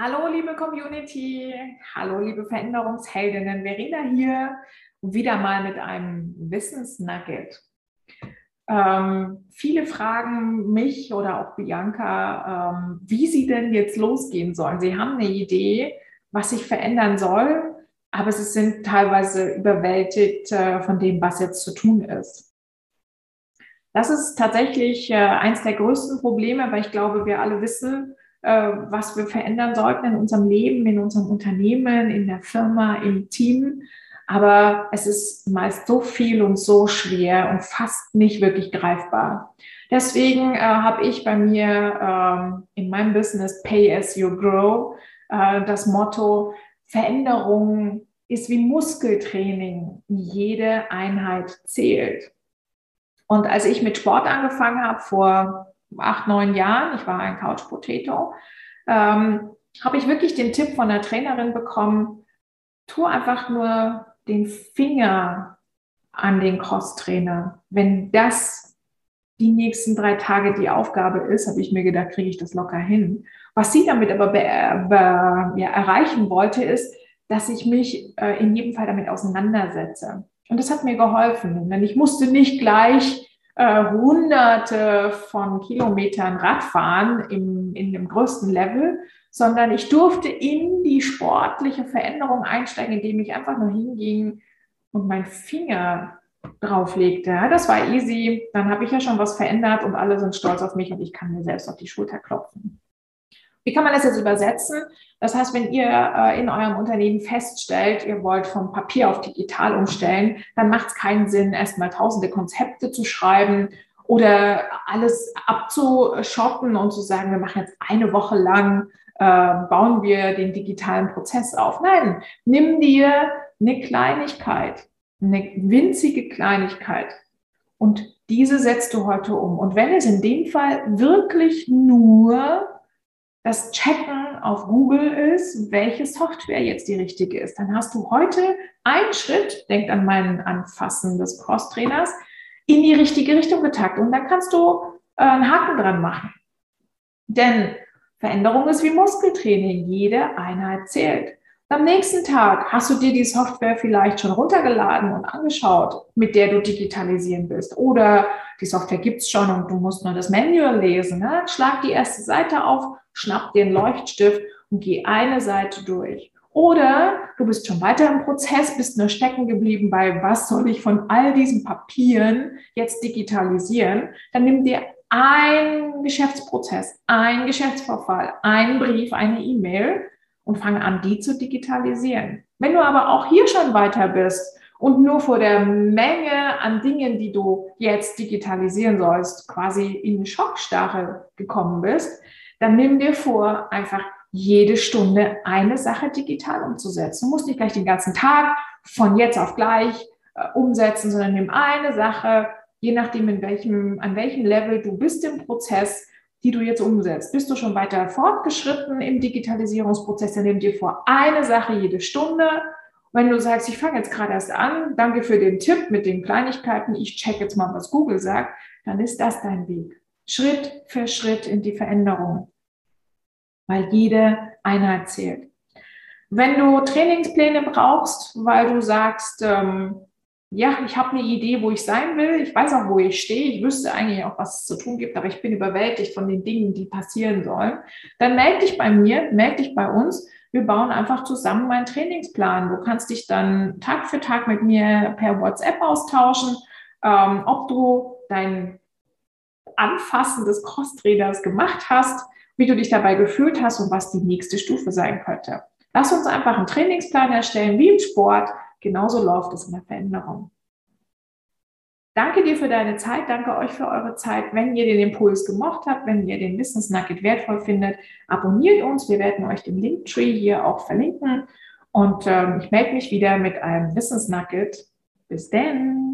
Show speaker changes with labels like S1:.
S1: Hallo, liebe Community. Hallo, liebe Veränderungsheldinnen. Verena hier. Wieder mal mit einem Wissensnugget. Ähm, viele fragen mich oder auch Bianca, ähm, wie sie denn jetzt losgehen sollen. Sie haben eine Idee, was sich verändern soll, aber sie sind teilweise überwältigt äh, von dem, was jetzt zu tun ist. Das ist tatsächlich äh, eins der größten Probleme, weil ich glaube, wir alle wissen, was wir verändern sollten in unserem Leben, in unserem Unternehmen, in der Firma, im Team. Aber es ist meist so viel und so schwer und fast nicht wirklich greifbar. Deswegen äh, habe ich bei mir ähm, in meinem Business Pay as you grow äh, das Motto, Veränderung ist wie Muskeltraining. Jede Einheit zählt. Und als ich mit Sport angefangen habe vor acht, neun Jahren, ich war ein Couch Potato, ähm, habe ich wirklich den Tipp von der Trainerin bekommen, tu einfach nur den Finger an den Crosstrainer. Wenn das die nächsten drei Tage die Aufgabe ist, habe ich mir gedacht, kriege ich das locker hin. Was sie damit aber be, be, ja, erreichen wollte, ist, dass ich mich äh, in jedem Fall damit auseinandersetze. Und das hat mir geholfen. Denn ich musste nicht gleich äh, hunderte von Kilometern Radfahren im, in dem größten Level, sondern ich durfte in die sportliche Veränderung einsteigen, indem ich einfach nur hinging und mein Finger drauflegte. Das war easy. Dann habe ich ja schon was verändert und alle sind stolz auf mich und ich kann mir selbst auf die Schulter klopfen. Wie kann man das jetzt übersetzen? Das heißt, wenn ihr äh, in eurem Unternehmen feststellt, ihr wollt vom Papier auf digital umstellen, dann macht es keinen Sinn, erstmal tausende Konzepte zu schreiben oder alles abzuschotten und zu sagen, wir machen jetzt eine Woche lang, äh, bauen wir den digitalen Prozess auf. Nein, nimm dir eine Kleinigkeit, eine winzige Kleinigkeit und diese setzt du heute um. Und wenn es in dem Fall wirklich nur das Checken auf Google ist, welche Software jetzt die richtige ist. Dann hast du heute einen Schritt, denk an mein Anfassen des Cross-Trainers, in die richtige Richtung getackt. Und dann kannst du äh, einen Haken dran machen. Denn Veränderung ist wie Muskeltraining. Jede Einheit zählt. Am nächsten Tag hast du dir die Software vielleicht schon runtergeladen und angeschaut, mit der du digitalisieren willst. Oder die Software gibt's schon und du musst nur das Manual lesen. Ne? Schlag die erste Seite auf, schnapp den Leuchtstift und geh eine Seite durch. Oder du bist schon weiter im Prozess, bist nur stecken geblieben bei, was soll ich von all diesen Papieren jetzt digitalisieren? Dann nimm dir ein Geschäftsprozess, ein Geschäftsvorfall, einen Brief, eine E-Mail und fange an, die zu digitalisieren. Wenn du aber auch hier schon weiter bist und nur vor der Menge an Dingen, die du jetzt digitalisieren sollst, quasi in Schockstarre gekommen bist, dann nimm dir vor, einfach jede Stunde eine Sache digital umzusetzen. Du musst nicht gleich den ganzen Tag von jetzt auf gleich äh, umsetzen, sondern nimm eine Sache, je nachdem, in welchem, an welchem Level du bist im Prozess, die du jetzt umsetzt. Bist du schon weiter fortgeschritten im Digitalisierungsprozess, dann nimm dir vor eine Sache jede Stunde. Wenn du sagst, ich fange jetzt gerade erst an, danke für den Tipp mit den Kleinigkeiten, ich check jetzt mal, was Google sagt, dann ist das dein Weg. Schritt für Schritt in die Veränderung, weil jede Einheit zählt. Wenn du Trainingspläne brauchst, weil du sagst, ähm, ja, ich habe eine Idee, wo ich sein will, ich weiß auch, wo ich stehe, ich wüsste eigentlich auch, was es zu tun gibt, aber ich bin überwältigt von den Dingen, die passieren sollen, dann melde dich bei mir, melde dich bei uns. Wir bauen einfach zusammen meinen Trainingsplan. Du kannst dich dann Tag für Tag mit mir per WhatsApp austauschen, ähm, ob du dein Anfassen des Crosstrainers gemacht hast, wie du dich dabei gefühlt hast und was die nächste Stufe sein könnte. Lass uns einfach einen Trainingsplan erstellen, wie im Sport. Genauso läuft es in der Veränderung. Danke dir für deine Zeit, danke euch für eure Zeit. Wenn ihr den Impuls gemocht habt, wenn ihr den Wissensnugget wertvoll findet, abonniert uns. Wir werden euch den Linktree hier auch verlinken. Und ähm, ich melde mich wieder mit einem Wissensnugget. Bis denn!